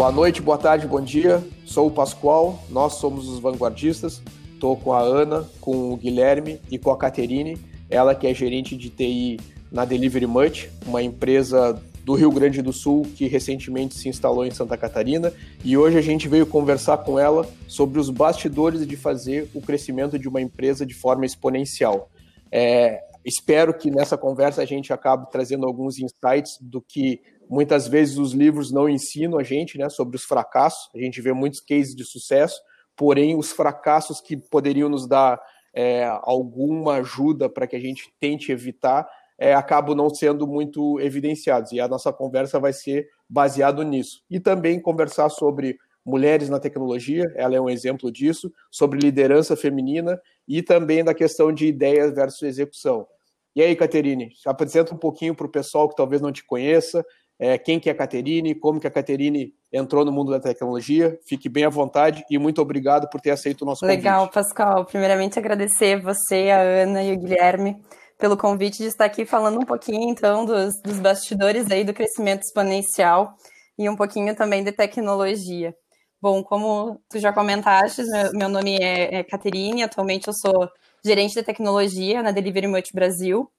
Boa noite, boa tarde, bom dia. Sou o Pascoal, nós somos os vanguardistas. Estou com a Ana, com o Guilherme e com a Caterine, ela que é gerente de TI na Delivery Much, uma empresa do Rio Grande do Sul que recentemente se instalou em Santa Catarina. E hoje a gente veio conversar com ela sobre os bastidores de fazer o crescimento de uma empresa de forma exponencial. É, espero que nessa conversa a gente acabe trazendo alguns insights do que Muitas vezes os livros não ensinam a gente né, sobre os fracassos, a gente vê muitos cases de sucesso, porém os fracassos que poderiam nos dar é, alguma ajuda para que a gente tente evitar é, acabam não sendo muito evidenciados. E a nossa conversa vai ser baseado nisso. E também conversar sobre mulheres na tecnologia, ela é um exemplo disso, sobre liderança feminina e também da questão de ideias versus execução. E aí, Caterine, apresenta um pouquinho para o pessoal que talvez não te conheça, é, quem que é a Caterine, como que a Caterine entrou no mundo da tecnologia. Fique bem à vontade e muito obrigado por ter aceito o nosso convite. Legal, Pascal. Primeiramente, agradecer você, a Ana e o Guilherme pelo convite de estar aqui falando um pouquinho, então, dos, dos bastidores aí do crescimento exponencial e um pouquinho também de tecnologia. Bom, como tu já comentaste, meu nome é, é Caterine, atualmente eu sou gerente de tecnologia na Delivery Much Brasil.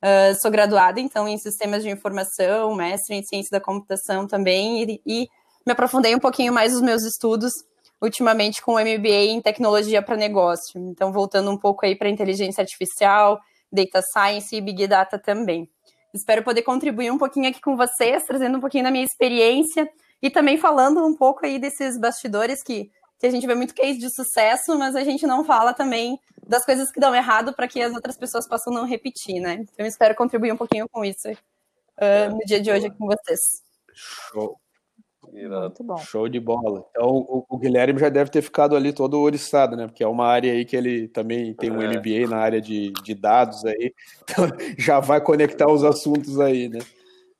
Uh, sou graduada, então, em sistemas de informação, mestre em ciência da computação também, e, e me aprofundei um pouquinho mais nos meus estudos, ultimamente com o MBA em tecnologia para negócio. Então, voltando um pouco aí para inteligência artificial, data science e big data também. Espero poder contribuir um pouquinho aqui com vocês, trazendo um pouquinho da minha experiência e também falando um pouco aí desses bastidores que que a gente vê muito case de sucesso, mas a gente não fala também das coisas que dão errado para que as outras pessoas possam não repetir, né? Então eu espero contribuir um pouquinho com isso uh, no dia de hoje aqui com vocês. Show. Muito bom. Show de bola. Então, o, o, Guilherme já deve ter ficado ali todo oriçado, né? Porque é uma área aí que ele também tem um é. MBA na área de, de dados aí. Então, já vai conectar os assuntos aí, né?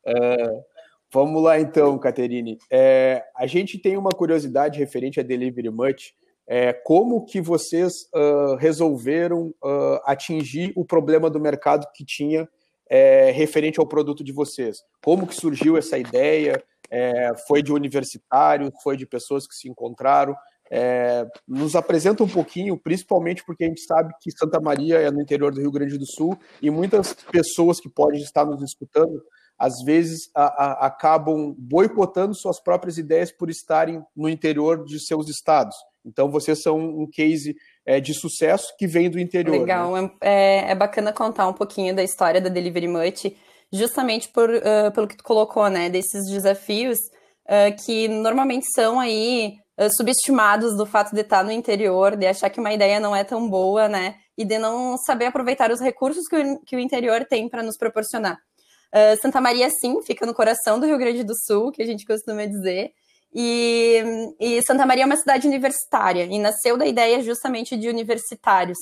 Uh, Vamos lá então, Caterine. É, a gente tem uma curiosidade referente a Delivery Much. É, como que vocês uh, resolveram uh, atingir o problema do mercado que tinha é, referente ao produto de vocês? Como que surgiu essa ideia? É, foi de universitários? Foi de pessoas que se encontraram? É, nos apresenta um pouquinho, principalmente porque a gente sabe que Santa Maria é no interior do Rio Grande do Sul e muitas pessoas que podem estar nos escutando às vezes a, a, acabam boicotando suas próprias ideias por estarem no interior de seus estados. Então, vocês são um case é, de sucesso que vem do interior. Legal, né? é, é, bacana contar um pouquinho da história da Delivery Much, justamente por, uh, pelo que tu colocou, né, desses desafios uh, que normalmente são aí uh, subestimados do fato de estar no interior, de achar que uma ideia não é tão boa, né, e de não saber aproveitar os recursos que o, que o interior tem para nos proporcionar. Uh, Santa Maria, sim, fica no coração do Rio Grande do Sul, que a gente costuma dizer. E, e, Santa Maria é uma cidade universitária e nasceu da ideia justamente de universitários.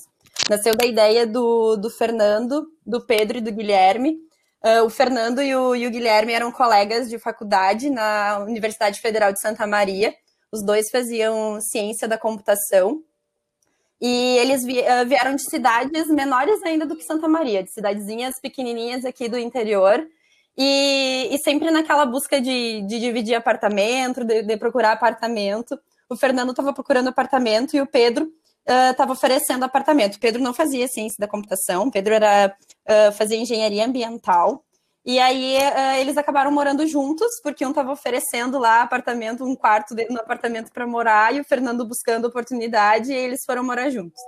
Nasceu da ideia do, do Fernando, do Pedro e do Guilherme. Uh, o Fernando e o, e o, Guilherme eram colegas de faculdade na Universidade Federal de Santa Maria. Os dois faziam ciência da computação e eles eh, vieram de cidades menores ainda do que Santa Maria, de cidadezinhas pequenininhas aqui do interior. E, e sempre naquela busca de, de dividir apartamento, de, de, procurar apartamento. O Fernando estava procurando apartamento e o Pedro estava uh, oferecendo apartamento. O Pedro não fazia ciência da computação, o Pedro era, uh, fazia engenharia ambiental. E aí uh, eles acabaram morando juntos, porque um estava oferecendo lá apartamento, um quarto no apartamento para morar, e o Fernando buscando oportunidade, e eles foram morar juntos.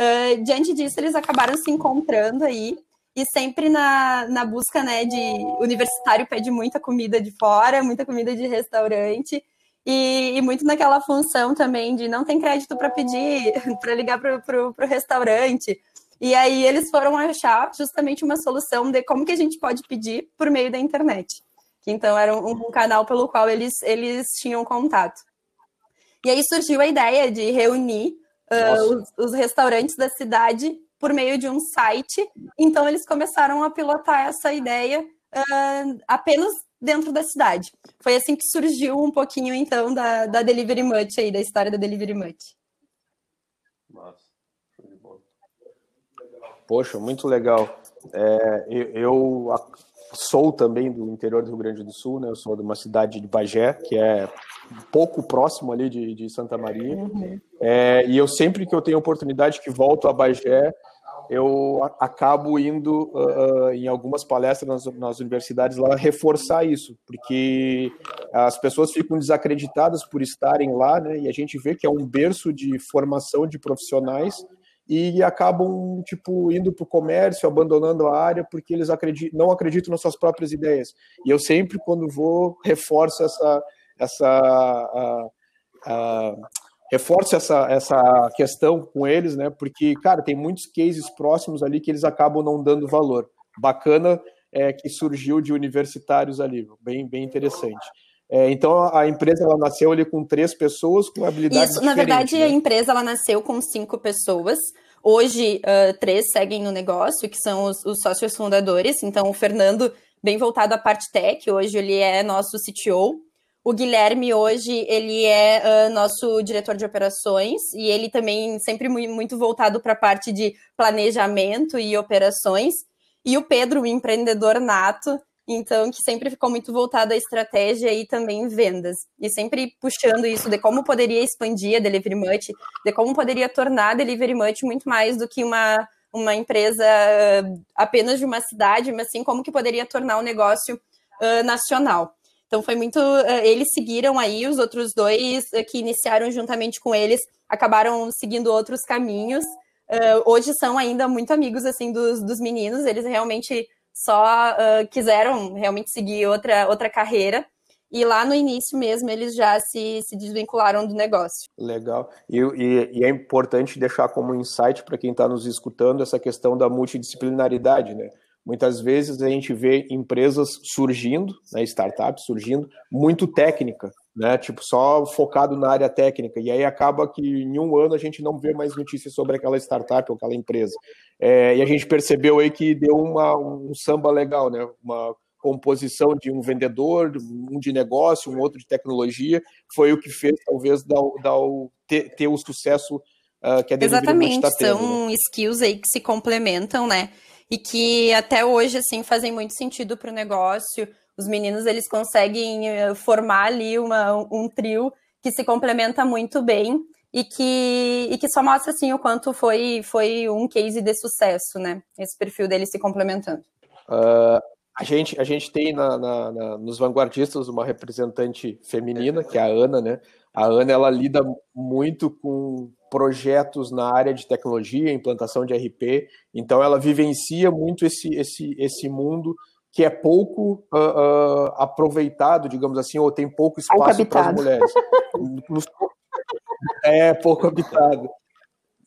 Uh, diante disso, eles acabaram se encontrando aí, e sempre na, na busca, né, de universitário pede muita comida de fora, muita comida de restaurante, e, e muito naquela função também de não tem crédito para pedir, para ligar para o restaurante, e aí eles foram achar justamente uma solução de como que a gente pode pedir por meio da internet. Que então era um, um canal pelo qual eles, eles tinham contato. E aí surgiu a ideia de reunir uh, os, os restaurantes da cidade por meio de um site. Então eles começaram a pilotar essa ideia uh, apenas dentro da cidade. Foi assim que surgiu um pouquinho então da, da Delivery Much aí, da história da Delivery Much. Nossa. Poxa, muito legal. É, eu, sou também do interior do Rio Grande do Sul, né? Eu sou de uma cidade de Bagé, que é pouco próximo ali de, de Santa Maria. Uhum. É, e eu sempre que eu tenho oportunidade que volto a Bagé, eu acabo indo uh, em algumas palestras nas, nas, universidades lá reforçar isso, porque as pessoas ficam desacreditadas por estarem lá, né? E a gente vê que é um berço de formação de profissionais e acabam tipo indo para o comércio, abandonando a área porque eles acreditam, não acreditam nas suas próprias ideias. E eu sempre quando vou reforço essa essa reforço essa essa questão com eles, né? Porque cara tem muitos cases próximos ali que eles acabam não dando valor. Bacana é que surgiu de universitários ali, bem bem interessante. É, então a empresa ela nasceu ali com três pessoas com habilidades Isso, na verdade né? a empresa ela nasceu com cinco pessoas. Hoje uh, três seguem no negócio, que são os, os, sócios fundadores. Então o Fernando bem voltado à parte tech, hoje ele é nosso CTO. O Guilherme hoje ele é uh, nosso diretor de operações e ele também sempre muito voltado para a parte de planejamento e operações. E o Pedro, o empreendedor nato, então que sempre ficou muito voltado à estratégia e também vendas. E sempre puxando isso de como poderia expandir a Delivery Much, de como poderia tornar a Delivery Much muito mais do que uma, uma empresa uh, apenas de uma cidade, mas sim como que poderia tornar o negócio uh, nacional. Então foi muito. Uh, eles seguiram aí, os outros dois que iniciaram juntamente com eles acabaram seguindo outros caminhos. hoje são ainda muito amigos assim dos, dos meninos, eles realmente só uh, quiseram realmente seguir outra, outra carreira. E lá no início mesmo eles já se, se desvincularam do negócio. Legal. E, e, e é importante deixar como insight para quem está nos escutando essa questão da multidisciplinaridade, né? Muitas vezes a gente vê empresas surgindo, né, startups surgindo, muito técnica, né? Tipo, só focado na área técnica. E aí acaba que em um ano a gente não vê mais notícias sobre aquela startup ou aquela empresa. É, e a gente percebeu aí que deu uma, um samba legal, né? Uma composição de um vendedor, um de negócio, um outro de tecnologia, foi o que fez talvez dar, dar ter, ter o sucesso uh, que a Exatamente, está tendo, são né? skills aí que se complementam, né? E que até hoje, assim, fazem muito sentido para o negócio os meninos eles conseguem eh, formar ali uma, um trio que se complementa muito bem e que, e que só mostra assim o quanto foi, foi um case de sucesso, né? Esse perfil deles se complementando. Uh, a, gente, a gente tem na, na, na, nos vanguardistas uma representante feminina, que é a Ana, né? A Ana ela lida muito com projetos na área de tecnologia, implantação de RP, então ela vivencia muito esse, esse, esse mundo que é pouco uh, uh, aproveitado, digamos assim, ou tem pouco espaço para as mulheres. Nos... É pouco habitado.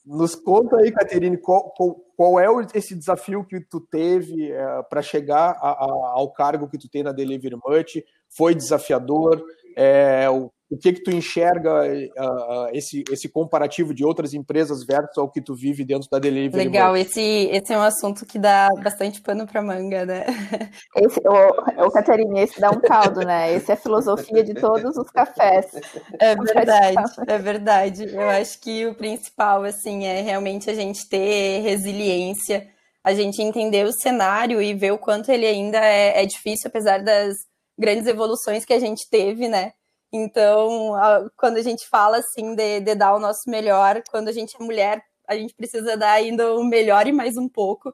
Nos conta aí, Caterine, qual, qual, qual, é esse desafio que tu teve uh, para chegar a, a, ao cargo que tu tem na Delivery Much? Foi desafiador? É, o o que que tu enxerga uh, esse, esse comparativo de outras empresas versus ao que tu vive dentro da Delivery? Legal, esse, esse é um assunto que dá bastante pano para manga, né? Esse, o, o Caterine, esse dá um caldo, né? Esse é a filosofia de todos os cafés. É verdade, é verdade. Eu acho que o principal, assim, é realmente a gente ter resiliência, a gente entender o cenário e ver o quanto ele ainda é, é difícil, apesar das grandes evoluções que a gente teve, né? Então, a, quando a gente fala assim de, de, dar o nosso melhor, quando a gente é mulher, a gente precisa dar ainda o melhor e mais um pouco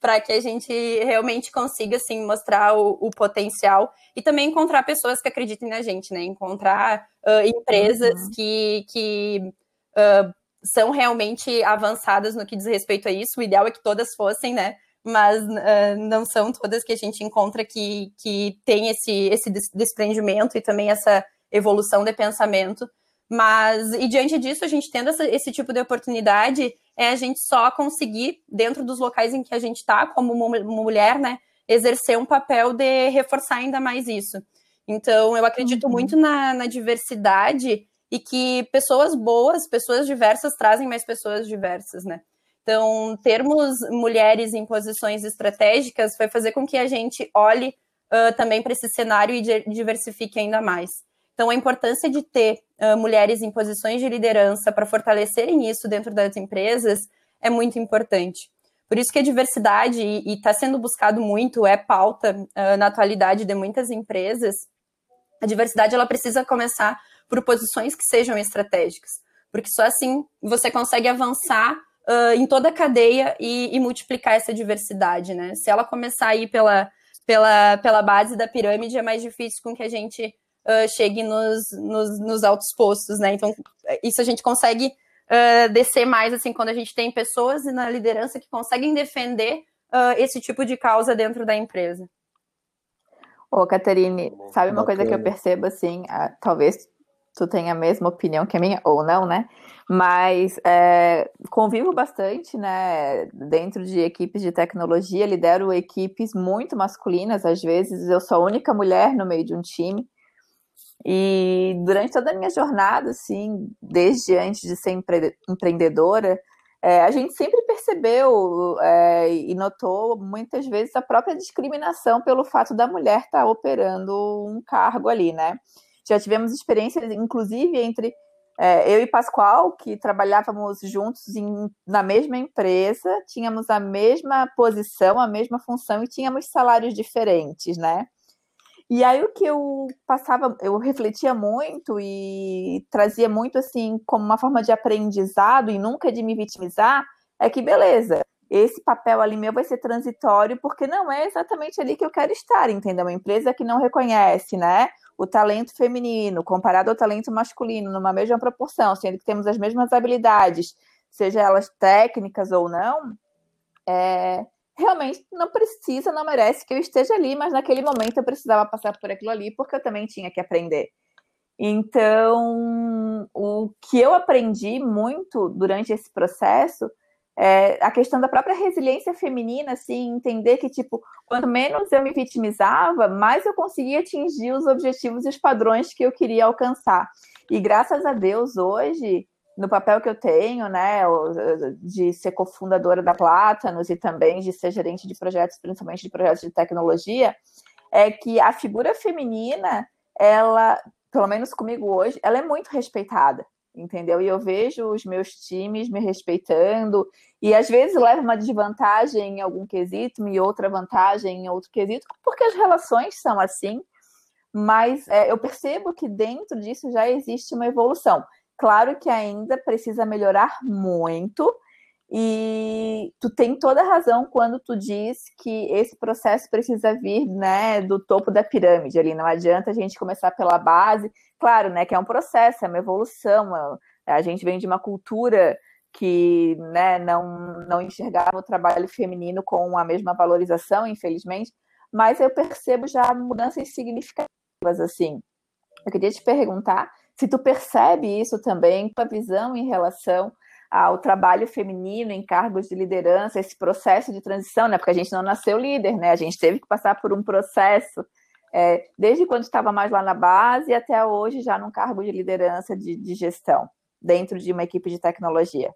para que a gente realmente consiga assim mostrar o, o, potencial e também encontrar pessoas que acreditem na gente, né? Encontrar uh, empresas uhum. que, que uh, são realmente avançadas no que diz respeito a isso. O ideal é que todas fossem, né? Mas uh, não são todas que a gente encontra que, que tem esse, esse desprendimento e também essa evolução de pensamento. Mas, e diante disso, a gente tendo essa, esse tipo de oportunidade, é a gente só conseguir, dentro dos locais em que a gente está, como mulher, né, exercer um papel de reforçar ainda mais isso. Então, eu acredito uhum. muito na, na diversidade e que pessoas boas, pessoas diversas, trazem mais pessoas diversas, né? Então, termos mulheres em posições estratégicas vai fazer com que a gente olhe uh, também para esse cenário e diversifique ainda mais. Então, a importância de ter uh, mulheres em posições de liderança para fortalecerem isso dentro das empresas é muito importante. Por isso que a diversidade, e está sendo buscado muito, é pauta uh, na atualidade de muitas empresas, a diversidade ela precisa começar por posições que sejam estratégicas, porque só assim você consegue avançar uh, em toda a cadeia e, e, multiplicar essa diversidade, né? Se ela começar aí pela, pela, pela base da pirâmide, é mais difícil com que a gente uh, chegue nos, nos, nos, altos postos, né? Então, isso a gente consegue uh, descer mais, assim, quando a gente tem pessoas na liderança que conseguem defender esse tipo de causa dentro da empresa. Ô, Caterine, sabe uma coisa que eu percebo, assim, talvez tu tenha a mesma opinião que a minha, ou não, né? Mas é, convivo bastante, né, dentro de equipes de tecnologia, lidero equipes muito masculinas, às vezes eu sou a única mulher no meio de um time. E durante toda a minha jornada, assim, desde antes de ser empre empreendedora, é, a gente sempre percebeu é, e notou muitas vezes a própria discriminação pelo fato da mulher estar tá operando um cargo ali, né? Já tivemos experiências, inclusive, entre é, eu e Pascoal, que trabalhávamos juntos em, na mesma empresa, tínhamos a mesma posição, a mesma função e tínhamos salários diferentes, né? E aí o que eu passava, eu refletia muito e trazia muito assim como uma forma de aprendizado e nunca de me vitimizar, é que beleza, esse papel ali meu vai ser transitório porque não é exatamente ali que eu quero estar, entendeu? Uma empresa que não reconhece, né? o talento feminino comparado ao talento masculino numa mesma proporção, sendo que temos as mesmas habilidades, seja elas técnicas ou não, é, realmente não precisa, não merece que eu esteja ali, mas naquele momento eu precisava passar por aquilo ali porque eu também tinha que aprender. Então, o que eu aprendi muito durante esse processo é, a questão da própria resiliência feminina, assim, entender que, tipo, quanto menos eu me vitimizava, mais eu conseguia atingir os objetivos e os padrões que eu queria alcançar. E graças a Deus, hoje, no papel que eu tenho, né, de ser cofundadora da Plátanos e também de ser gerente de projetos, principalmente de projetos de tecnologia, é que a figura feminina, ela, pelo menos comigo hoje, ela é muito respeitada entendeu? E eu vejo os meus times me respeitando, e às vezes leva uma desvantagem em algum quesito e outra vantagem em outro quesito, porque as relações são assim, mas é, eu percebo que dentro disso já existe uma evolução. Claro que ainda precisa melhorar muito, e tu tem toda a razão quando tu diz que esse processo precisa vir, né, do topo da pirâmide ali. Não adianta a gente começar pela base. Claro, né, que é um processo, é uma evolução. É, a gente vem de uma cultura que, né, não não enxergava o trabalho feminino com a mesma valorização, infelizmente. Mas eu percebo já mudanças significativas assim. Eu queria te perguntar se tu percebe isso também, tua visão em relação ao trabalho feminino em cargos de liderança, esse processo de transição, né? Porque a gente não nasceu líder, né? A gente teve que passar por um processo é, desde quando estava mais lá na base até hoje já num cargo de liderança de, de gestão dentro de uma equipe de tecnologia.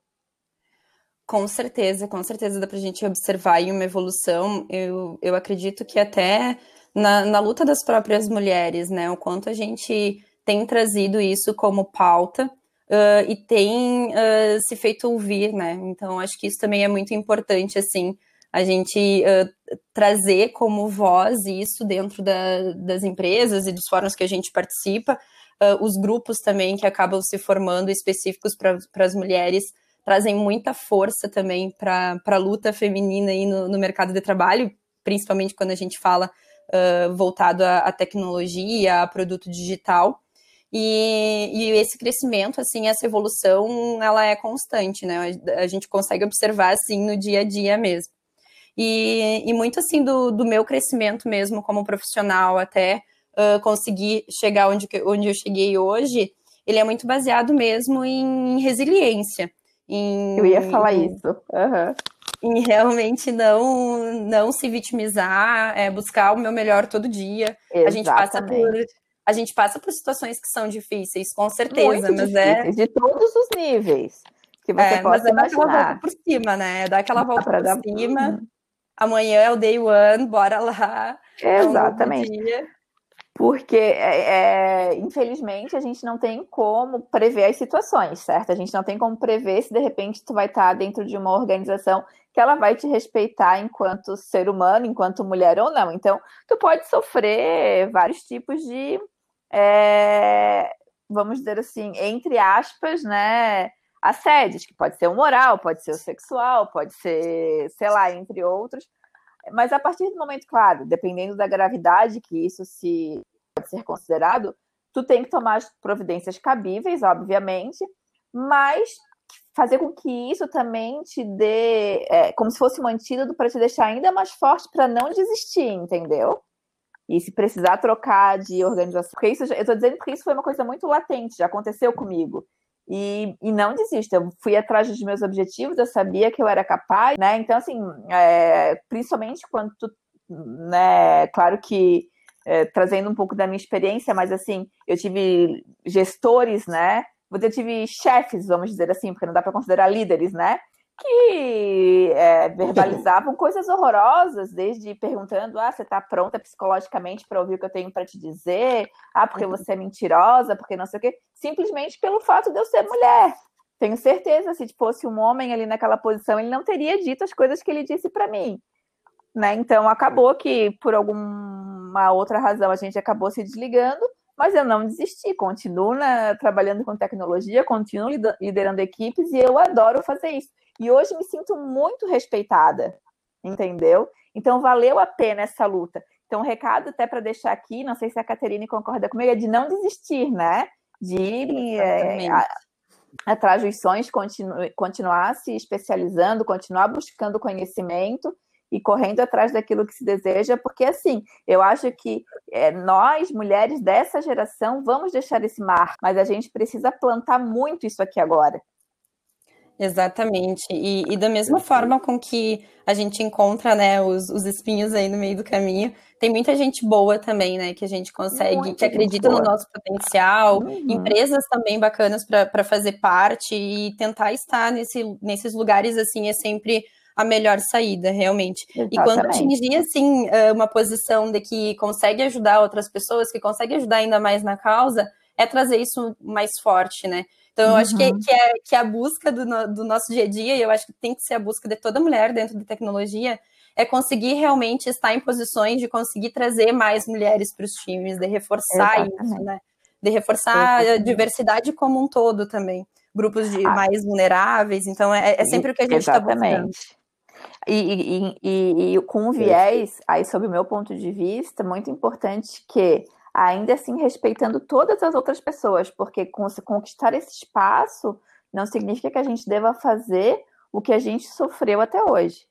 Com certeza, com certeza dá para a gente observar aí uma evolução. Eu, eu acredito que até na, na luta das próprias mulheres, né? O quanto a gente tem trazido isso como pauta uh, e tem uh, se feito ouvir, né? Então, acho que isso também é muito importante, assim, a gente uh, trazer como voz isso dentro da, das empresas e dos fóruns que a gente participa, os grupos também que acabam se formando específicos para as mulheres trazem muita força também para a luta feminina aí no, no, mercado de trabalho, principalmente quando a gente fala voltado à tecnologia, a produto digital. E, e, esse crescimento, assim, essa evolução, ela é constante, né? A gente consegue observar, assim, no dia a dia mesmo. E, e muito, assim, do, do meu crescimento mesmo como profissional, até uh, conseguir chegar onde, onde eu cheguei hoje, ele é muito baseado mesmo em resiliência. Em, eu ia falar em, isso. Uhum. Em realmente não, não se vitimizar, é buscar o meu melhor todo dia. Exatamente. A gente passa por a gente passa por situações que são difíceis, com certeza, Muito mas é difíceis, é de todos os níveis que você é, mas é dar aquela volta por cima, né? É dar aquela volta por dar... cima. Amanhã é o day one, bora lá. Exatamente. É um Porque, é, é, infelizmente, a gente não tem como prever as situações, certo? A gente não tem como prever se, de repente, tu vai estar dentro de uma organização que ela vai te respeitar enquanto ser humano, enquanto mulher ou não. Então, tu pode sofrer vários tipos de, é, vamos dizer assim, entre aspas, né, assédios, que pode ser o moral, pode ser o sexual, pode ser, sei lá, entre outros. Mas a partir do momento, claro, dependendo da gravidade que isso se pode ser considerado, tu tem que tomar as providências cabíveis, obviamente, mas fazer com que isso também te dê, é, como se fosse um antídoto para te deixar ainda mais forte para não desistir, entendeu? E se precisar trocar de organização, porque isso, eu estou dizendo porque isso foi uma coisa muito latente, já aconteceu comigo. E, e não desisto, eu fui atrás dos meus objetivos, eu sabia que eu era capaz, né? Então, assim, é, principalmente quando tu, né, claro que é, trazendo um pouco da minha experiência, mas assim, eu tive gestores, né? Eu tive chefes, vamos dizer assim, porque não dá para considerar líderes, né? Que é, verbalizavam coisas horrorosas, desde perguntando: ah, você está pronta psicologicamente para ouvir o que eu tenho para te dizer? Ah, porque uhum. você é mentirosa, porque não sei o quê. Simplesmente pelo fato de eu ser mulher. Tenho certeza, se fosse um homem ali naquela posição, ele não teria dito as coisas que ele disse para mim. Né? Então, acabou que, por alguma outra razão, a gente acabou se desligando, mas eu não desisti, continuo na, trabalhando com tecnologia, continuo liderando equipes e eu adoro fazer isso. E hoje me sinto muito respeitada, entendeu? Então valeu a pena essa luta. Então, um recado até para deixar aqui, não sei se a Caterine concorda comigo, é de não desistir, né? De ir é, atrás dos sonhos, continu, continuar se especializando, continuar buscando conhecimento e correndo atrás daquilo que se deseja, porque assim, eu acho que é, nós, mulheres dessa geração, vamos deixar esse mar, mas a gente precisa plantar muito isso aqui agora. Exatamente. E, e, da mesma forma com que a gente encontra, né, os, os espinhos aí no meio do caminho, tem muita gente boa também, né, que a gente consegue, Muito que acredita boa. no nosso potencial, uhum. empresas também bacanas para fazer parte e tentar estar nesse, nesses lugares, assim, é sempre a melhor saída, realmente. Exatamente. E quando atingir, assim, uma posição de que consegue ajudar outras pessoas, que consegue ajudar ainda mais na causa, é trazer isso mais forte, né? Então, eu uhum. acho que, uhum. que, é, que é a busca do, do nosso dia a dia, e eu acho que tem que ser a busca de toda mulher dentro da tecnologia, é conseguir realmente estar em posições de conseguir trazer mais mulheres para os times, de reforçar Exatamente. isso, né? De reforçar Exatamente. a diversidade como um todo também. Grupos de ah. mais vulneráveis, então é, é sempre o que a gente está buscando. E, e, e, e, com o viés, aí sob o meu ponto de vista, muito importante que ainda assim respeitando todas as outras pessoas, porque conquistar esse espaço não significa que a gente deva fazer o que a gente sofreu até hoje.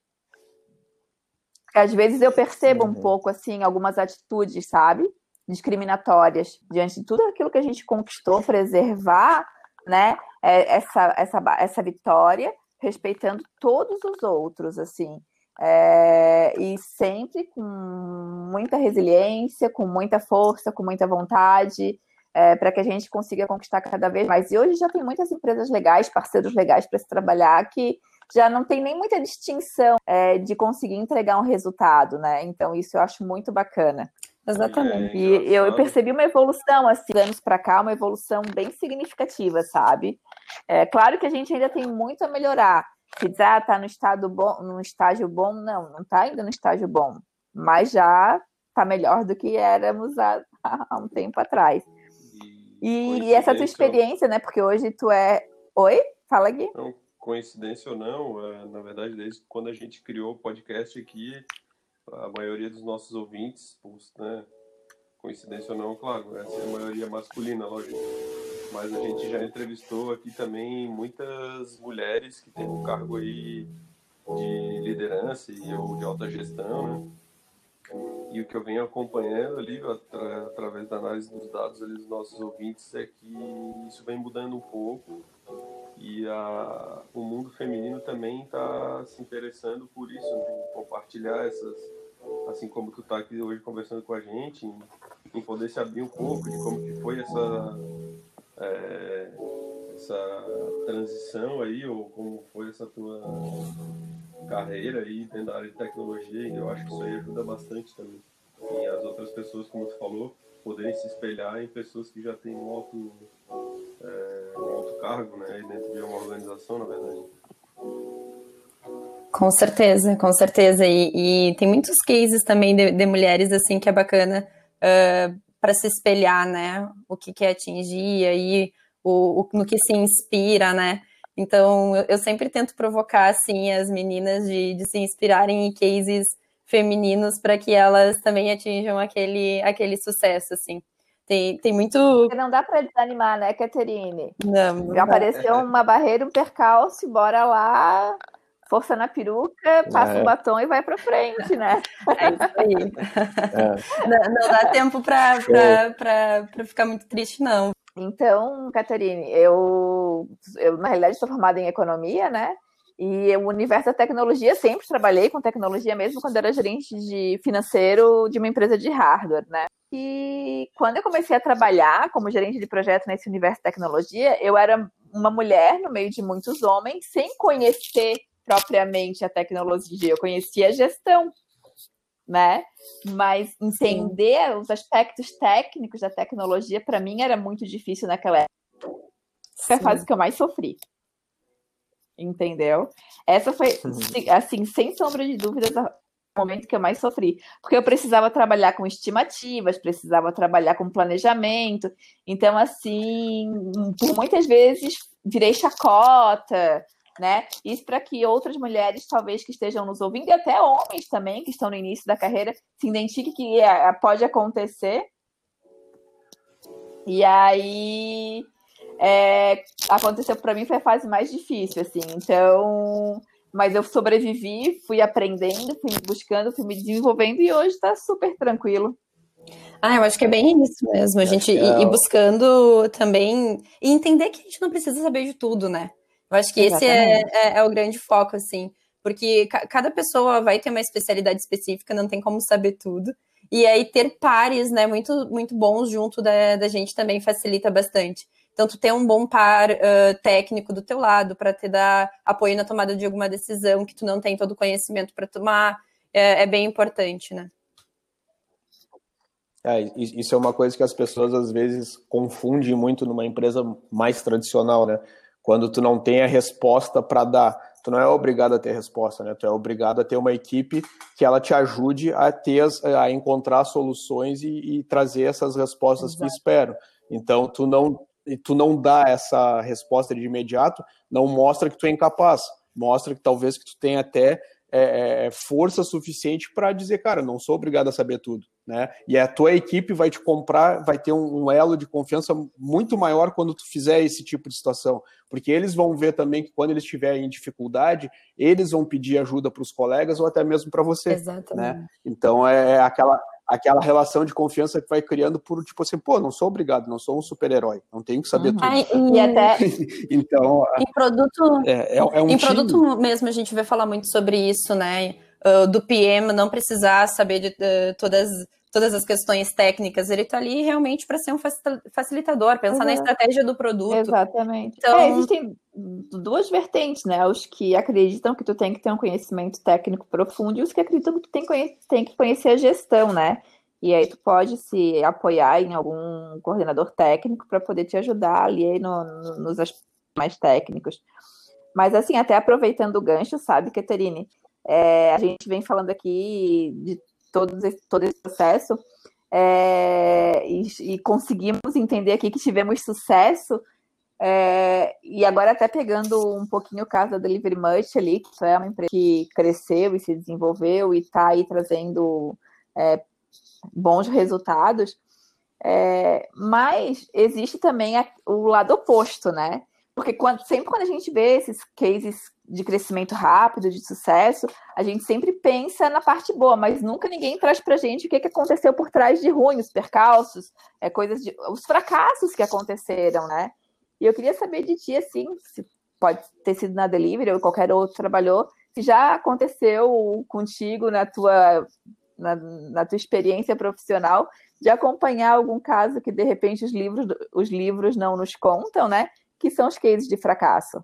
Às vezes eu percebo um pouco assim algumas atitudes, sabe, discriminatórias diante de tudo aquilo que a gente conquistou, preservar, né, é, essa essa essa vitória, respeitando todos os outros, assim. É, e sempre com muita resiliência, com muita força, com muita vontade, é, para que a gente consiga conquistar cada vez mais. E hoje já tem muitas empresas legais, parceiros legais para se trabalhar, que já não tem nem muita distinção é, de conseguir entregar um resultado, né? Então, isso eu acho muito bacana. Exatamente. E eu, percebi uma evolução, assim, anos para cá, uma evolução bem significativa, sabe? É claro que a gente ainda tem muito a melhorar, se diz, ah, tá no estado bom, no estágio bom, não, não tá ainda no estágio bom, mas já tá melhor do que éramos há, há um tempo atrás. E, e essa tua experiência, né? Porque hoje tu é. Oi? Fala aqui. Não, coincidência ou não, é, na verdade, desde quando a gente criou o podcast aqui, a maioria dos nossos ouvintes, né, coincidência ou não, claro, essa é a maioria masculina, lógico mas a gente já entrevistou aqui também muitas mulheres que têm um cargo aí de liderança e ou de alta gestão, né? E o que eu venho acompanhando ali, através da análise dos dados ali dos nossos ouvintes, é que isso vem mudando um pouco e a, o mundo feminino também está se interessando por isso, né? compartilhar essas, assim como tu está aqui hoje conversando com a gente, em, poder se abrir um pouco de como que foi essa é, essa transição aí, ou como foi essa tua carreira aí dentro da área de tecnologia, e eu acho que isso aí ajuda bastante também. E as outras pessoas, como você falou, poderem se espelhar em pessoas que já têm um alto, é, um alto cargo, né, dentro de uma organização, na verdade. Com certeza, com certeza. E, e tem muitos cases também de, de, mulheres assim que é bacana uh, para se espelhar, né? O que quer atingir aí, o, o, no que se inspira, né? Então, eu, eu sempre tento provocar assim as meninas de, de se inspirarem em cases femininos para que elas também atinjam aquele, aquele sucesso, assim. Tem, tem muito. Não dá para desanimar, né, Caterine? Não. não Já apareceu uma barreira, um percalço, bora lá, força na peruca, passa o é. um batom e vai para frente, né? É isso aí. É. Não, não, dá tempo para ficar muito triste, não. Então, Caterine, eu, eu na realidade estou formada em economia, né? E o universo da tecnologia, sempre trabalhei com tecnologia, mesmo quando era gerente de financeiro de uma empresa de hardware, né? E quando eu comecei a trabalhar como gerente de projeto nesse universo de tecnologia, eu era uma mulher no meio de muitos homens, sem conhecer propriamente a tecnologia, eu conhecia a gestão, né? Mas entender Sim. os aspectos técnicos da tecnologia, para mim, era muito difícil naquela época. Foi a fase que eu mais sofri. Entendeu? Essa foi, assim, sem sombra de dúvidas, o momento que eu mais sofri. Porque eu precisava trabalhar com estimativas, precisava trabalhar com planejamento. Então, assim, por muitas vezes virei chacota, né? Isso para que outras mulheres, talvez, que estejam nos ouvindo, e até homens também, que estão no início da carreira, se identifiquem que é, pode acontecer. E aí é, aconteceu para mim foi a fase mais difícil, assim. Então, mas eu sobrevivi, fui aprendendo, fui buscando, fui me desenvolvendo e hoje está super tranquilo. Ah, eu acho que é bem isso mesmo. A gente ir, ir buscando também e entender que a gente não precisa saber de tudo, né? Eu acho que esse é, é, é, o grande foco, assim, porque ca cada pessoa vai ter uma especialidade específica, não tem como saber tudo. E aí ter pares, né, muito, muito bons junto da, da gente também facilita bastante. Então, tu ter um bom par uh, técnico do teu lado para te dar apoio na tomada de alguma decisão que tu não tem todo o conhecimento para tomar, é, é, bem importante, né? É, isso é uma coisa que as pessoas às vezes confundem muito numa empresa mais tradicional, né? Quando tu não tem a resposta para dar. Tu não é obrigado a ter resposta, né? Tu é obrigado a ter uma equipe que ela te ajude a ter a encontrar soluções e, e trazer essas respostas Exato. que esperam. Então tu não tu não dá essa resposta de imediato, não mostra que tu é incapaz, mostra que talvez que tu tenha até é, é, força suficiente para dizer, cara, não sou obrigado a saber tudo, né? E a tua equipe vai te comprar, vai ter um, um, elo de confiança muito maior quando tu fizer esse tipo de situação, porque eles vão ver também que quando eles estiverem em dificuldade, eles vão pedir ajuda para os colegas ou até mesmo para você, Exatamente. né? Então é, é aquela aquela relação de confiança que vai criando por tipo assim, pô, não sou obrigado, não sou um super-herói, não tenho que saber uhum. tudo. Ai, e até então em produto é, é, é um em time. produto mesmo a gente vai falar muito sobre isso, né? Uh, do PM não precisar saber de uh, todas todas as questões técnicas, ele está ali realmente para ser um facilitador, pensar na estratégia do produto. Exatamente. Então, é, existem duas vertentes, né? Os que acreditam que tu tem que ter um conhecimento técnico profundo e os que acreditam que tu tem, tem que conhecer a gestão, né? E aí tu pode se apoiar em algum coordenador técnico para poder te ajudar ali no, no, nos aspectos mais técnicos. Mas assim, até aproveitando o gancho, sabe, Caterine, é, a gente vem falando aqui de todo esse, todo esse processo é, e, e, conseguimos entender aqui que tivemos sucesso. É, e agora, até pegando um pouquinho o caso da Delivery Much ali, que é uma empresa que cresceu e se desenvolveu e está aí trazendo é, bons resultados. É, mas existe também o lado oposto, né? Porque quando, sempre quando a gente vê esses cases de crescimento rápido, de sucesso, a gente sempre pensa na parte boa, mas nunca ninguém traz pra gente o que, que aconteceu por trás de ruim, os percalços, é, coisas de, os fracassos que aconteceram, né? E eu queria saber de ti, assim, se pode ter sido na Delivery ou qualquer outro trabalhou, se já aconteceu contigo na tua, na, na tua experiência profissional de acompanhar algum caso que de repente os livros, os livros não nos contam, né? Que são os cases de fracasso.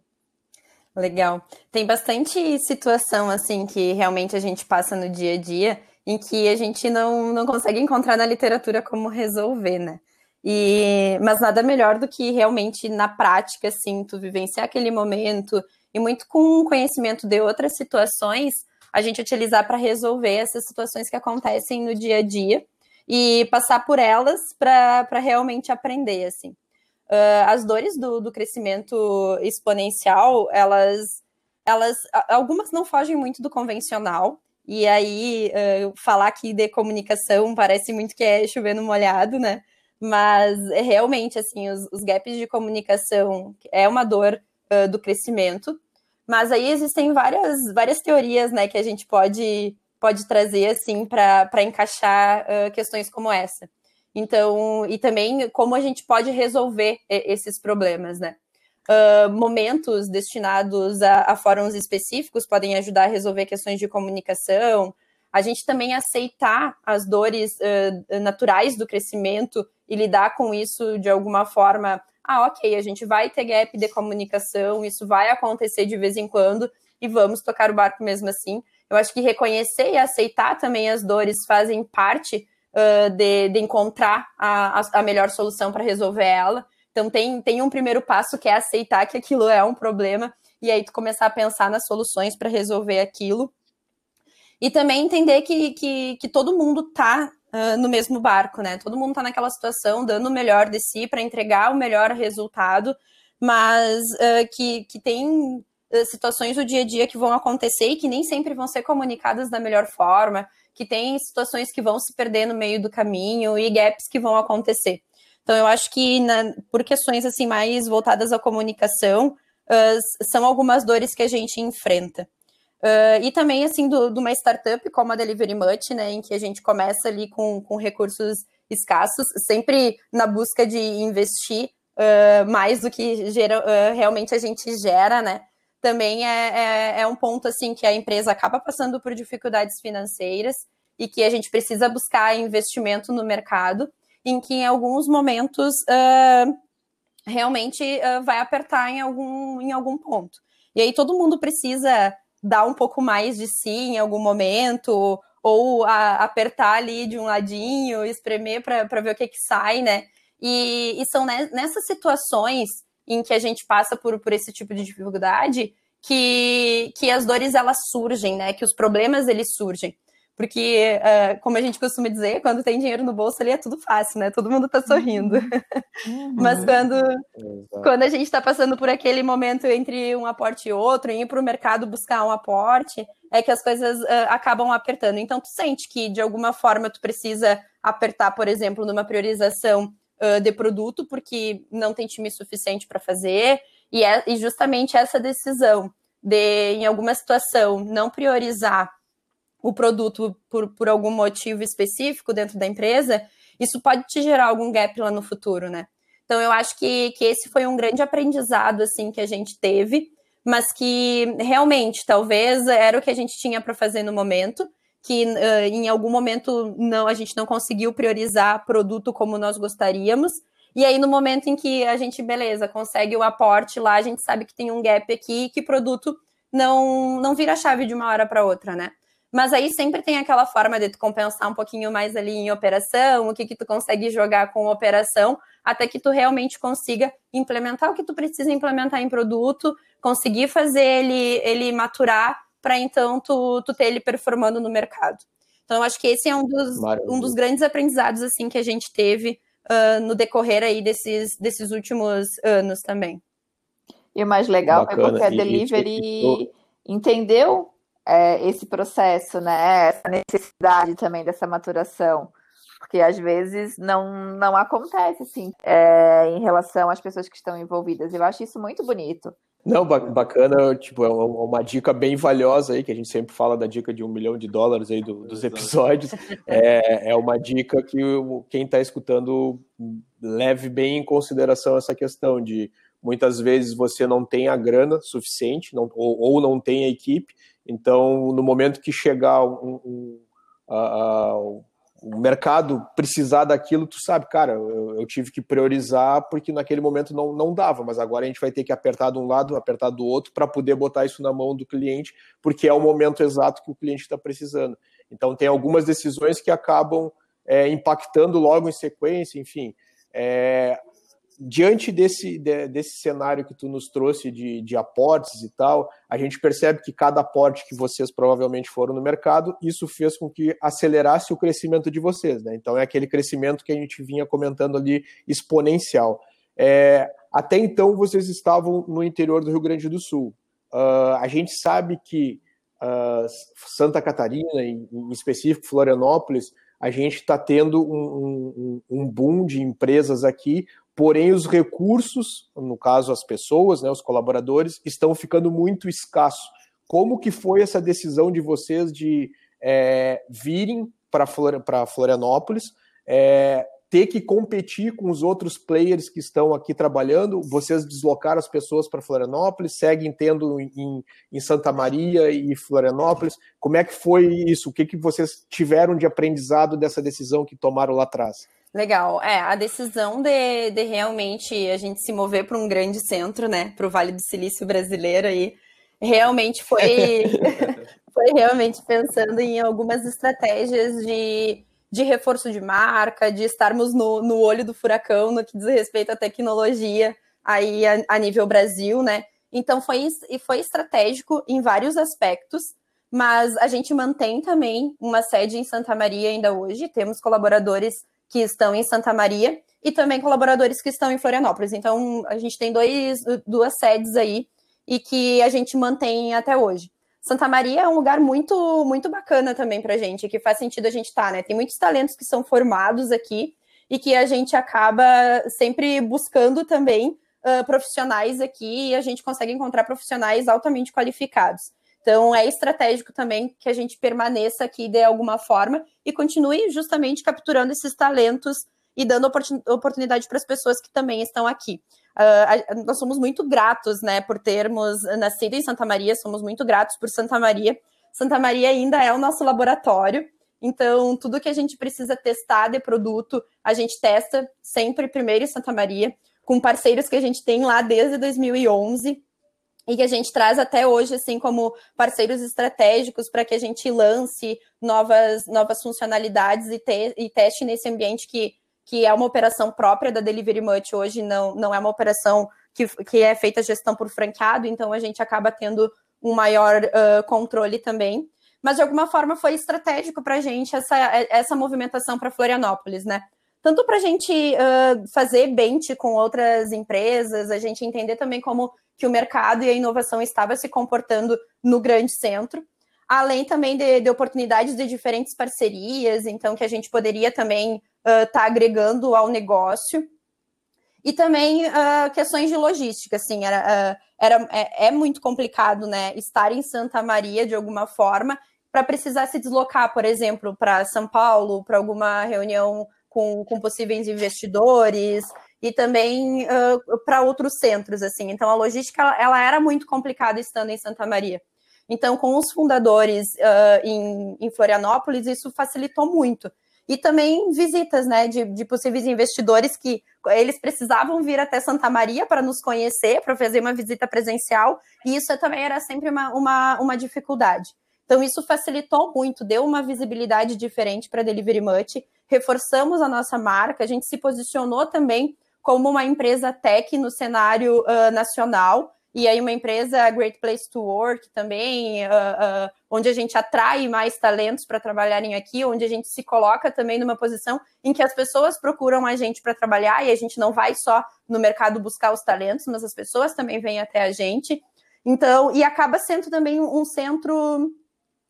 Legal. Tem bastante situação assim que realmente a gente passa no dia a dia em que a gente não, não consegue encontrar na literatura como resolver, né? E, mas nada melhor do que realmente na prática, assim, tu vivenciar aquele momento e muito com conhecimento de outras situações, a gente utilizar para resolver essas situações que acontecem no dia a dia e passar por elas para realmente aprender, assim. Uh, as dores do, do crescimento exponencial, elas, elas, algumas não fogem muito do convencional, e aí, uh, falar aqui de comunicação parece muito que é chover no molhado, né? Mas realmente, assim, os, os, gaps de comunicação é uma dor uh, do crescimento. Mas aí existem várias, várias teorias, né, que a gente pode, pode trazer, assim, para encaixar questões como essa. Então, e também como a gente pode resolver esses problemas, né? Uh, momentos destinados a, a, fóruns específicos podem ajudar a resolver questões de comunicação. A gente também aceitar as dores uh, naturais do crescimento e lidar com isso de alguma forma. Ah, ok, a gente vai ter gap de comunicação, isso vai acontecer de vez em quando e vamos tocar o barco mesmo assim. Eu acho que reconhecer e aceitar também as dores fazem parte de, de, encontrar a, a melhor solução para resolver ela. Então tem, tem um primeiro passo que é aceitar que aquilo é um problema e aí tu começar a pensar nas soluções para resolver aquilo. E também entender que, que, que todo mundo tá uh, no mesmo barco, né? Todo mundo tá naquela situação, dando o melhor de si para entregar o melhor resultado, mas uh, que, que tem situações do dia a dia que vão acontecer e que nem sempre vão ser comunicadas da melhor forma, que tem situações que vão se perder no meio do caminho e gaps que vão acontecer. Então, eu acho que na, por questões assim mais voltadas à comunicação, uh, são algumas dores que a gente enfrenta. Uh, e também, assim, de uma startup como a Delivery Much, né, em que a gente começa ali com, com recursos escassos, sempre na busca de investir uh, mais do que gera, realmente a gente gera, né, também é, é, é, um ponto, assim, que a empresa acaba passando por dificuldades financeiras e que a gente precisa buscar investimento no mercado em que em alguns momentos uh, realmente uh, vai apertar em algum, em algum ponto. E aí todo mundo precisa dar um pouco mais de si em algum momento, ou a, apertar ali de um ladinho, espremer para ver o que, que sai, né? E, e são nessas situações em que a gente passa por, por esse tipo de dificuldade que, que as dores elas surgem, né? Que os problemas eles surgem. Porque, uh, como a gente costuma dizer, quando tem dinheiro no bolso ali é tudo fácil, né? Todo mundo tá sorrindo. Uhum. Mas quando, quando a gente está passando por aquele momento entre um aporte e outro, ir para o mercado buscar um aporte, é que as coisas uh, acabam apertando. Então, tu sente que, de alguma forma, tu precisa apertar, por exemplo, numa priorização uh, de produto, porque não tem time suficiente para fazer, e, é, e justamente essa decisão de, em alguma situação, não priorizar o produto por, por algum motivo específico dentro da empresa, isso pode te gerar algum gap lá no futuro, né? Então eu acho que, que esse foi um grande aprendizado assim que a gente teve, mas que realmente talvez era o que a gente tinha para fazer no momento, que uh, em algum momento não a gente não conseguiu priorizar produto como nós gostaríamos. E aí no momento em que a gente beleza consegue o aporte lá, a gente sabe que tem um gap aqui que produto não não vira chave de uma hora para outra, né? Mas aí sempre tem aquela forma de tu compensar um pouquinho mais ali em operação, o que que tu consegue jogar com operação, até que tu realmente consiga implementar o que tu precisa implementar em produto, conseguir fazer ele, ele maturar para então tu, tu ter ele performando no mercado. Então, eu acho que esse é um dos, um dos grandes aprendizados assim que a gente teve uh, no decorrer aí desses, desses últimos anos também. E o mais legal Bacana. é porque a Delivery e, entendeu é, esse processo, né? Essa necessidade também dessa maturação. Porque às vezes não, não acontece assim é, em relação às pessoas que estão envolvidas. Eu acho isso muito bonito. Não, bacana, tipo, é uma dica bem valiosa aí, que a gente sempre fala da dica de um milhão de dólares aí do, dos episódios. É, é uma dica que quem está escutando leve bem em consideração essa questão de muitas vezes você não tem a grana suficiente, não, ou, ou não tem a equipe, então, no momento que chegar um, um, o mercado precisar daquilo, tu sabe, cara, eu, eu, tive que priorizar porque naquele momento não, não dava, mas agora a gente vai ter que apertar de um lado, apertar do outro para poder botar isso na mão do cliente, porque é o momento exato que o cliente está precisando. Então, tem algumas decisões que acabam é, impactando logo em sequência, enfim. É, diante desse, de, desse cenário que tu nos trouxe de, de aportes e tal, a gente percebe que cada aporte que vocês provavelmente foram no mercado, isso fez com que acelerasse o crescimento de vocês, né? Então é aquele crescimento que a gente vinha comentando ali exponencial. É, até então vocês estavam no interior do Rio Grande do Sul. Uh, a gente sabe que uh, Santa Catarina, em, em específico Florianópolis, a gente está tendo um, um, um, boom de empresas aqui, porém os recursos, no caso as pessoas, né, os colaboradores, estão ficando muito escassos. Como que foi essa decisão de vocês de é, virem para Florianópolis, é, ter que competir com os outros players que estão aqui trabalhando? Vocês deslocaram as pessoas para Florianópolis, seguem tendo em, em, Santa Maria e Florianópolis? Como é que foi isso? O que, que vocês tiveram de aprendizado dessa decisão que tomaram lá atrás? Legal. É, a decisão de, de realmente a gente se mover para um grande centro, né, para o Vale do Silício brasileiro aí, realmente foi, foi realmente pensando em algumas estratégias de, de reforço de marca, de estarmos no, no olho do furacão no que diz respeito à tecnologia aí a, a nível Brasil, né? Então foi, foi estratégico em vários aspectos, mas a gente mantém também uma sede em Santa Maria ainda hoje, temos colaboradores que estão em Santa Maria e também colaboradores que estão em Florianópolis. Então, a gente tem dois, duas sedes aí e que a gente mantém até hoje. Santa Maria é um lugar muito muito bacana também para gente, que faz sentido a gente estar, tá, né? Tem muitos talentos que são formados aqui e que a gente acaba sempre buscando também uh, profissionais aqui e a gente consegue encontrar profissionais altamente qualificados. Então, é estratégico também que a gente permaneça aqui de alguma forma e continue justamente capturando esses talentos e dando oportunidade para as pessoas que também estão aqui. Uh, nós somos muito gratos, né, por termos nascido em Santa Maria, somos muito gratos por Santa Maria. Santa Maria ainda é o nosso laboratório, então tudo que a gente precisa testar de produto, a gente testa sempre primeiro em Santa Maria, com parceiros que a gente tem lá desde 2011 e que a gente traz até hoje assim como parceiros estratégicos para que a gente lance novas, novas funcionalidades e, te, e teste nesse ambiente que, que é uma operação própria da Delivery Much hoje, não, não é uma operação que, que é feita gestão por franqueado, então a gente acaba tendo um maior uh, controle também. Mas de alguma forma foi estratégico para a gente essa, essa movimentação para Florianópolis, né? tanto para a gente uh, fazer bench com outras empresas, a gente entender também como que o mercado e a inovação estava se comportando no grande centro, além também de, de oportunidades de diferentes parcerias, então que a gente poderia também estar uh, tá agregando ao negócio, e também uh, questões de logística, assim, era, era, é, é muito complicado, né, estar em Santa Maria de alguma forma para precisar se deslocar, por exemplo, para São Paulo, para alguma reunião com, com possíveis investidores e também uh, para outros centros, assim. Então, a logística, ela, era muito complicada estando em Santa Maria. Então, com os fundadores uh, em, em, Florianópolis, isso facilitou muito. E também visitas, né, de, de possíveis investidores que eles precisavam vir até Santa Maria para nos conhecer, para fazer uma visita presencial, e isso também era sempre uma, uma, uma dificuldade. Então, isso facilitou muito, deu uma visibilidade diferente para Delivery Much, reforçamos a nossa marca, a gente se posicionou também como uma empresa tech no cenário uh, nacional, e aí uma empresa Great Place to Work também, uh, uh, onde a gente atrai mais talentos para trabalharem aqui, onde a gente se coloca também numa posição em que as pessoas procuram a gente para trabalhar e a gente não vai só no mercado buscar os talentos, mas as pessoas também vêm até a gente. Então, e acaba sendo também um centro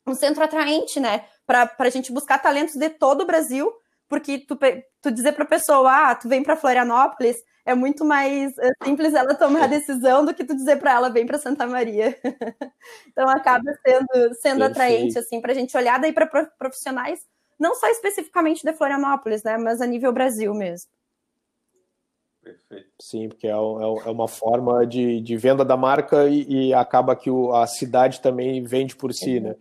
um centro atraente, né? Para a gente buscar talentos de todo o Brasil, porque tu, tu dizer para a pessoa, ah, tu vem para Florianópolis, é muito mais é simples ela tomar a decisão do que tu dizer para ela, vem para Santa Maria. então acaba sendo, sendo atraente, assim, para a gente olhar daí para profissionais, não só especificamente de Florianópolis, né? Mas a nível Brasil mesmo. Perfeito. Sim, porque é, é, é, uma forma de, de venda da marca e, e acaba que o, a cidade também vende por si, uhum. né?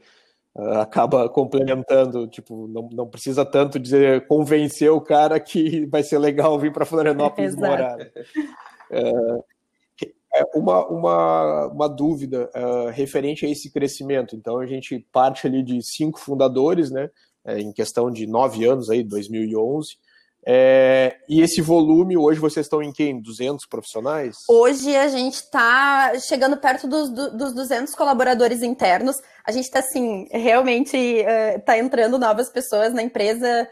Uh, acaba complementando, tipo, não, não precisa tanto dizer convencer o cara que vai ser legal vir para Florianópolis morar. Uh, É uma, uma, uma dúvida uh, referente a esse crescimento. Então, a gente parte ali de cinco fundadores, né, é, em questão de nove anos, aí, 2011. É, e esse volume, hoje vocês estão em quem? 200 profissionais? Hoje a gente está chegando perto dos, dos 200 colaboradores internos. A gente está, assim, realmente está uh, entrando novas pessoas na empresa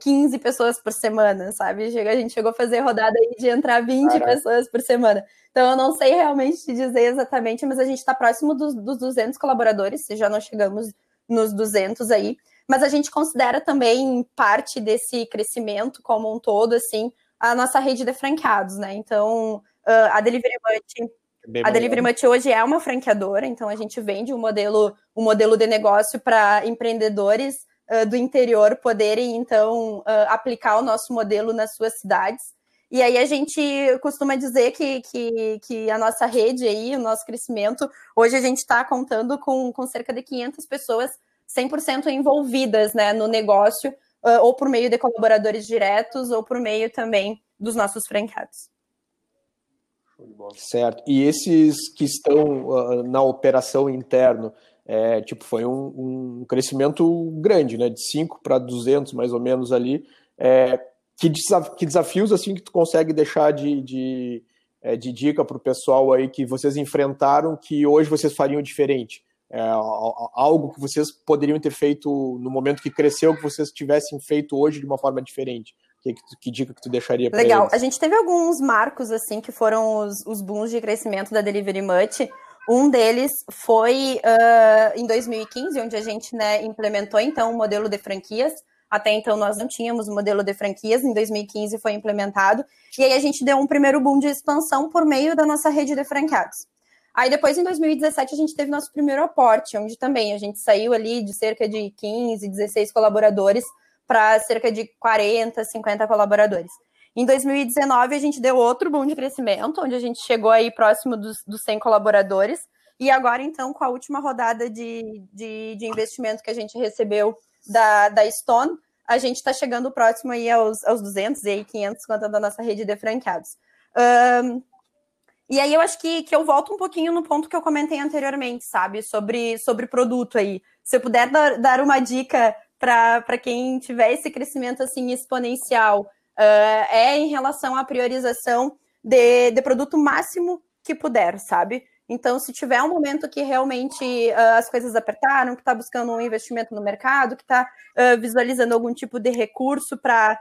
15 pessoas por semana, sabe? A gente chegou a fazer rodada aí de entrar 20 Caraca. pessoas por semana. Então, eu não sei realmente te dizer exatamente, mas a gente está próximo dos, dos 200 colaboradores, se já não chegamos nos 200 aí. Mas a gente considera também parte desse crescimento como um todo, assim, a nossa rede de franqueados, né? Então, a Delivery Much a Delivery Much hoje é uma franqueadora, então a gente vende um modelo, um modelo de negócio para empreendedores uh, do interior poderem, então, uh, aplicar o nosso modelo nas suas cidades. E aí a gente costuma dizer que, que, que a nossa rede aí, o nosso crescimento, hoje a gente está contando com, com cerca de 500 pessoas 100% envolvidas né, no negócio, uh, ou por meio de colaboradores diretos, ou por meio também dos nossos franqueados. Certo. E esses que estão uh, na operação interno, é, tipo, foi um, um, crescimento grande, né? De 5 para 200, mais ou menos, ali. É, que, desaf que, desafios, assim, que tu consegue deixar de, de, é, de dica para o pessoal aí que vocês enfrentaram que hoje vocês fariam diferente? É, algo que vocês poderiam ter feito no momento que cresceu, que vocês tivessem feito hoje de uma forma diferente? Que, que dica que tu deixaria para Legal. Eles? A gente teve alguns marcos, assim, que foram os, os booms de crescimento da Delivery Much. Um deles foi uh, em 2015, onde a gente né, implementou então o modelo de franquias. Até então nós não tínhamos o modelo de franquias, em 2015 foi implementado. E aí a gente deu um primeiro boom de expansão por meio da nossa rede de franqueados. Aí depois, em 2017, a gente teve nosso primeiro aporte, onde também a gente saiu ali de cerca de 15, 16 colaboradores para cerca de 40, 50 colaboradores. Em 2019, a gente deu outro boom de crescimento, onde a gente chegou aí próximo dos, dos 100 colaboradores. E agora, então, com a última rodada de, de, de investimento que a gente recebeu da, da Stone, a gente está chegando próximo aí aos, aos 200 e aí 500, quanto da nossa rede de franqueados. Um, e aí eu acho que, que eu volto um pouquinho no ponto que eu comentei anteriormente, sabe? Sobre, sobre produto aí. Se eu puder dar, dar uma dica para quem tiver esse crescimento assim exponencial uh, é em relação à priorização de, de produto máximo que puder, sabe? Então, se tiver um momento que realmente uh, as coisas apertaram, que está buscando um investimento no mercado, que está uh, visualizando algum tipo de recurso para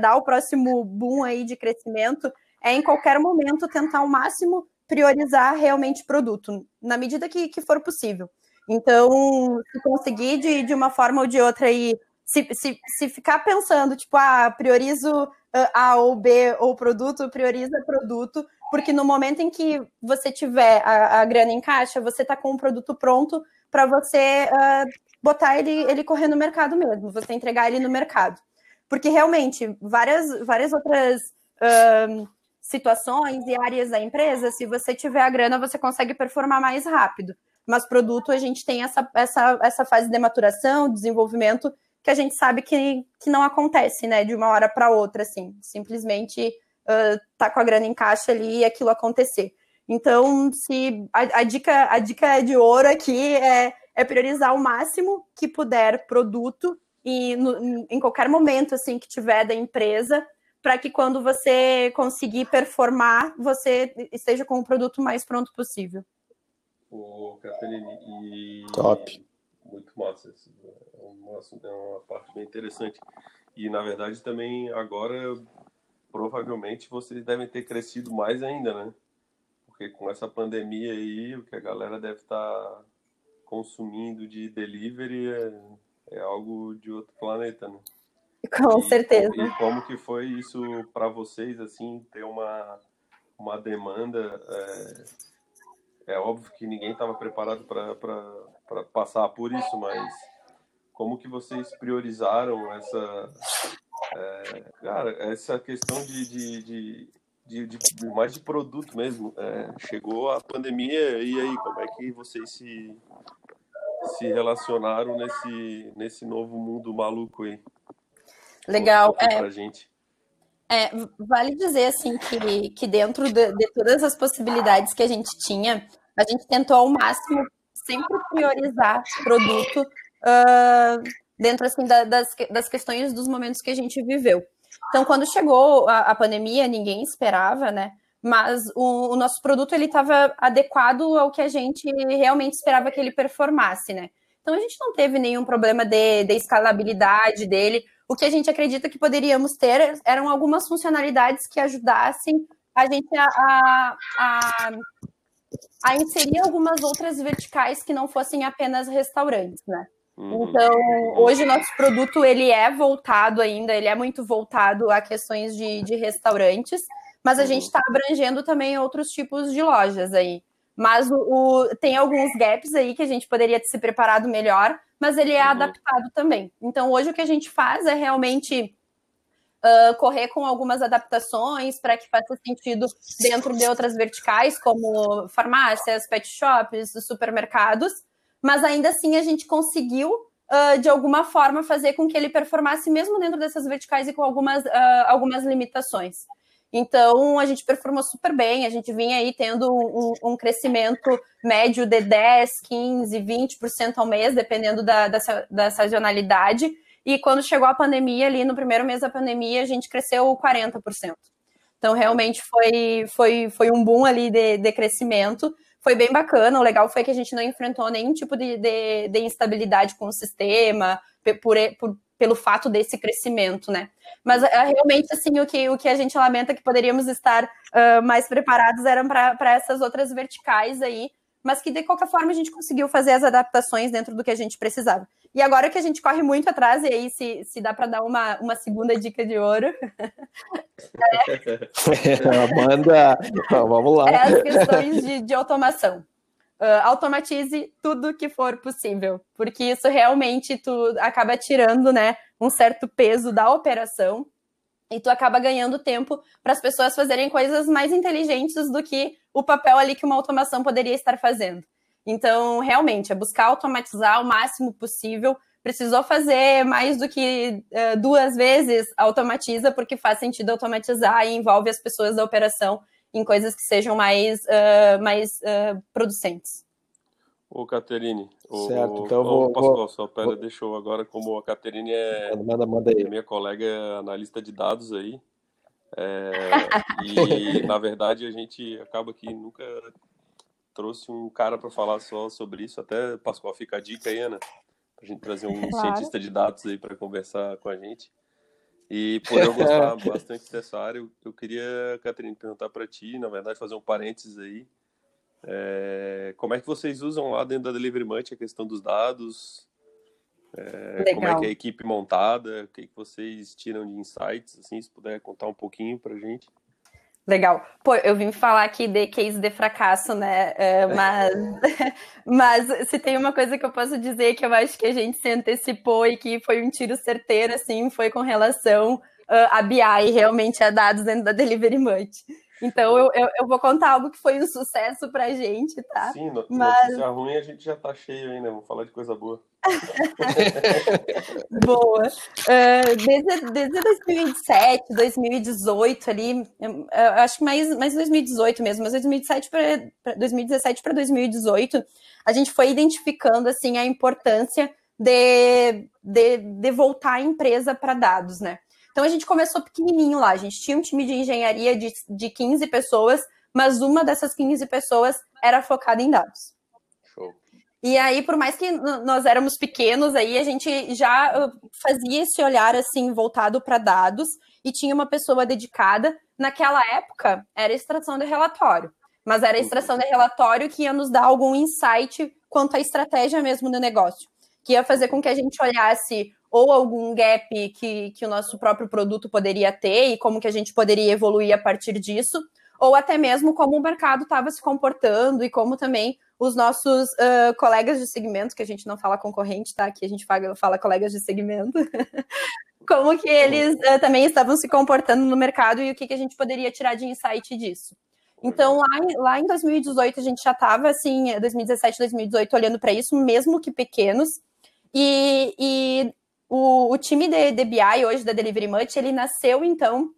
dar o próximo boom aí de crescimento, é em qualquer momento tentar ao máximo priorizar realmente produto, na medida que, que for possível. Então, se conseguir de, de uma forma ou de outra aí se, se, se ficar pensando, tipo, ah, priorizo A ou B ou produto, prioriza produto, porque no momento em que você tiver a, a grana em caixa, você está com o produto pronto para você uh, botar ele, ele correr no mercado mesmo, você entregar ele no mercado. Porque realmente, várias, várias outras uh, situações e áreas da empresa, se você tiver a grana, você consegue performar mais rápido. Mas produto, a gente tem essa, essa, essa fase de maturação, desenvolvimento, que a gente sabe que, que não acontece, né, de uma hora para outra, assim, simplesmente uh, tá com a grana em caixa ali e aquilo acontecer. Então, se a, a, dica, a dica de ouro aqui é, é priorizar o máximo que puder produto e no, em qualquer momento assim que tiver da empresa, para que quando você conseguir performar, você esteja com o produto mais pronto possível. Ô, Catarina, e top. Muito massa uma, é uma parte bem interessante. E, na verdade, também agora, provavelmente, vocês devem ter crescido mais ainda, né? Porque com essa pandemia aí, o que a galera deve estar tá consumindo de delivery é, é algo de outro planeta, né? Com e, certeza. E como que foi isso para vocês, assim, ter uma, uma demanda... É, é óbvio que ninguém estava preparado para passar por isso, mas como que vocês priorizaram essa é, cara essa questão de, de, de, de, de mais de produto mesmo é, chegou a pandemia e aí como é que vocês se se relacionaram nesse nesse novo mundo maluco aí legal é pra gente É, vale dizer assim que, que dentro de, de, todas as possibilidades que a gente tinha, a gente tentou ao máximo sempre priorizar produto uh, dentro assim da, das, das questões dos momentos que a gente viveu. Então, quando chegou a, a pandemia, ninguém esperava, né? Mas o, o nosso produto ele estava adequado ao que a gente realmente esperava que ele performasse, né? Então a gente não teve nenhum problema de, de escalabilidade dele. O que a gente acredita que poderíamos ter eram algumas funcionalidades que ajudassem a gente a, a, a, a inserir algumas outras verticais que não fossem apenas restaurantes, né? Uhum. Então, hoje o nosso produto ele é voltado ainda, ele é muito voltado a questões de, de restaurantes, mas a uhum. gente está abrangendo também outros tipos de lojas aí. Mas o, o, tem alguns gaps aí que a gente poderia ter se preparado melhor, mas ele é uhum. adaptado também. Então, hoje o que a gente faz é realmente uh, correr com algumas adaptações para que faça sentido dentro de outras verticais, como farmácias, pet shops, supermercados, mas ainda assim a gente conseguiu Uh, de alguma forma fazer com que ele performasse mesmo dentro dessas verticais e com algumas, uh, algumas limitações. Então, a gente performou super bem, a gente vinha aí tendo um, um crescimento médio de 10, 15, 20% ao mês, dependendo da, da, da, sazonalidade. E quando chegou a pandemia, ali no primeiro mês da pandemia, a gente cresceu 40%. Então, realmente foi, foi, foi um boom ali de, de crescimento. Foi bem bacana. O legal foi que a gente não enfrentou nenhum tipo de, de, de instabilidade com o sistema, por, por, pelo fato desse crescimento, né? Mas é, realmente, assim, o que, o que a gente lamenta que poderíamos estar uh, mais preparados eram para essas outras verticais aí, mas que de qualquer forma a gente conseguiu fazer as adaptações dentro do que a gente precisava. E agora que a gente corre muito atrás, e aí se, se dá para dar uma, uma segunda dica de ouro. é... Amanda, vamos lá. É as questões de, de automação. Uh, automatize tudo que for possível, porque isso realmente tu acaba tirando, né, um certo peso da operação e tu acaba ganhando tempo para as pessoas fazerem coisas mais inteligentes do que o papel ali que uma automação poderia estar fazendo. Então, realmente, é buscar automatizar o máximo possível. Precisou fazer mais do que uh, duas vezes, automatiza, porque faz sentido automatizar e envolve as pessoas da operação em coisas que sejam mais, uh, mais uh, producentes. Ô, Caterine, certo, então vou, Pascoal, vou, só pera, vou... deixou agora, como a Caterine é manda, manda aí. minha colega é analista de dados aí, é, e na verdade a gente acaba que nunca trouxe um cara para falar só sobre isso, até Pascoal fica a dica aí, Ana, pra gente trazer um claro. cientista de dados aí para conversar com a gente. E por eu gostar bastante dessa área, eu, eu queria, Catarina, perguntar para ti, na verdade, fazer um parênteses aí. É, como é que vocês usam lá dentro da Delivery Munch a questão dos dados? É, como é que é a equipe montada? O que, que vocês tiram de insights? Assim, se puder contar um pouquinho para gente. Legal. Pô, eu vim falar aqui de case de fracasso, né? Uh, mas, mas se tem uma coisa que eu posso dizer que eu acho que a gente se antecipou e que foi um tiro certeiro, assim, foi com relação uh, a BI, realmente a dados dentro da Delivery Much. Então eu, eu, eu, vou contar algo que foi um sucesso pra gente, tá? Sim, no, Mas... notícia ruim a gente já tá cheio ainda, vamos falar de coisa boa. boa. Uh, desde, desde 2007, 2018 ali, eu, eu acho que mais, mais 2018 mesmo, mas 2017 para 2017 para 2018, a gente foi identificando assim a importância de, de, de voltar a empresa para dados, né? Então a gente começou pequenininho lá, a gente tinha um time de engenharia de, de 15 pessoas, mas uma dessas 15 pessoas era focada em dados. Show. E aí, por mais que nós éramos pequenos, aí a gente já fazia esse olhar assim voltado para dados e tinha uma pessoa dedicada. Naquela época era extração de relatório, mas era extração de relatório que ia nos dar algum insight quanto à estratégia mesmo do negócio, que ia fazer com que a gente olhasse ou algum gap que, que o nosso próprio produto poderia ter e como que a gente poderia evoluir a partir disso, ou até mesmo como o mercado estava se comportando e como também os nossos uh, colegas de segmento, que a gente não fala concorrente, tá? Aqui a gente fala, fala colegas de segmento, como que eles uh, também estavam se comportando no mercado e o que, que a gente poderia tirar de insight disso. Então, lá, lá em 2018, a gente já estava, assim, 2017, 2018, olhando para isso, mesmo que pequenos, e, e o, o time de, de BI hoje da Delivery Much, ele nasceu então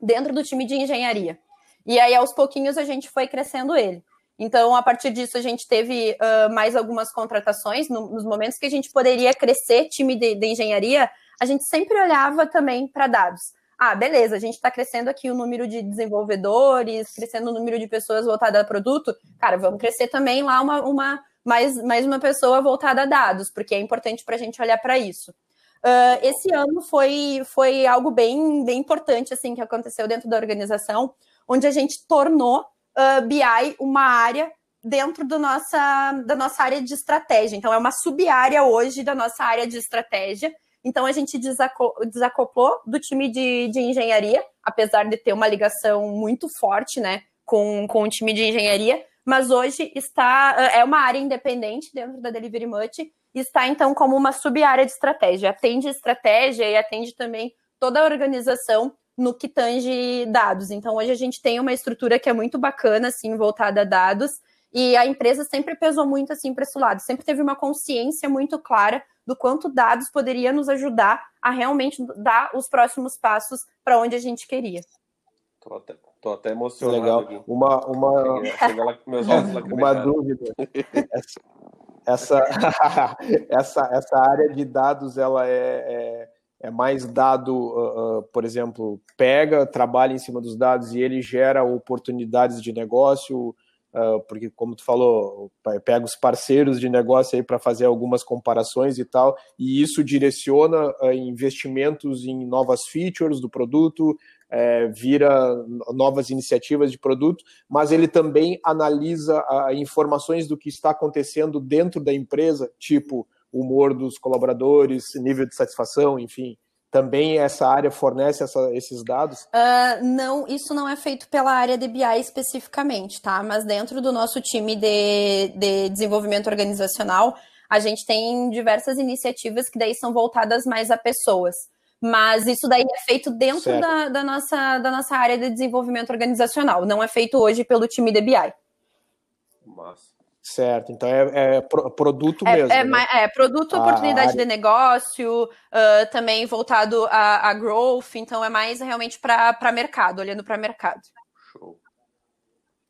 dentro do time de engenharia. E aí, aos pouquinhos, a gente foi crescendo ele. Então, a partir disso, a gente teve uh, mais algumas contratações. No, nos momentos que a gente poderia crescer time de, de engenharia, a gente sempre olhava também para dados. Ah, beleza, a gente está crescendo aqui o número de desenvolvedores, crescendo o número de pessoas voltadas a produto. Cara, vamos crescer também lá uma, uma mais, mais uma pessoa voltada a dados, porque é importante para a gente olhar para isso. Uh, esse ano foi, foi algo bem, bem importante assim que aconteceu dentro da organização, onde a gente tornou uh, BI uma área dentro do nossa, da nossa área de estratégia. Então, é uma sub-área hoje da nossa área de estratégia. Então, a gente desacoplou do time de, de engenharia, apesar de ter uma ligação muito forte né, com, com o time de engenharia, mas hoje está é uma área independente dentro da Delivery Much está então como uma sub-área de estratégia. Atende estratégia e atende também toda a organização no que tange dados. Então, hoje a gente tem uma estrutura que é muito bacana, assim, voltada a dados, e a empresa sempre pesou muito, assim, para esse lado, sempre teve uma consciência muito clara do quanto dados poderia nos ajudar a realmente dar os próximos passos para onde a gente queria. Até, tô até emocionado. Legal. Aqui. Uma, uma... uma dúvida essa, essa, essa área de dados ela é, é, é mais dado, uh, uh, por exemplo, pega, trabalha em cima dos dados e ele gera oportunidades de negócio, uh, porque como tu falou, pega os parceiros de negócio aí para fazer algumas comparações e tal, e isso direciona investimentos em novas features do produto, é, vira novas iniciativas de produto, mas ele também analisa a, informações do que está acontecendo dentro da empresa, tipo humor dos colaboradores, nível de satisfação, enfim. Também essa área fornece essa, esses dados? Uh, não, isso não é feito pela área de BI especificamente, tá? Mas dentro do nosso time de, de desenvolvimento organizacional, a gente tem diversas iniciativas que daí são voltadas mais a pessoas. Mas isso daí é feito dentro da, da, nossa, da nossa área de desenvolvimento organizacional, não é feito hoje pelo time de BI. Massa. Certo, então é, é produto é, mesmo. É, né? é produto, oportunidade área... de negócio, uh, também voltado a, a, growth, então é mais realmente para mercado, olhando para mercado.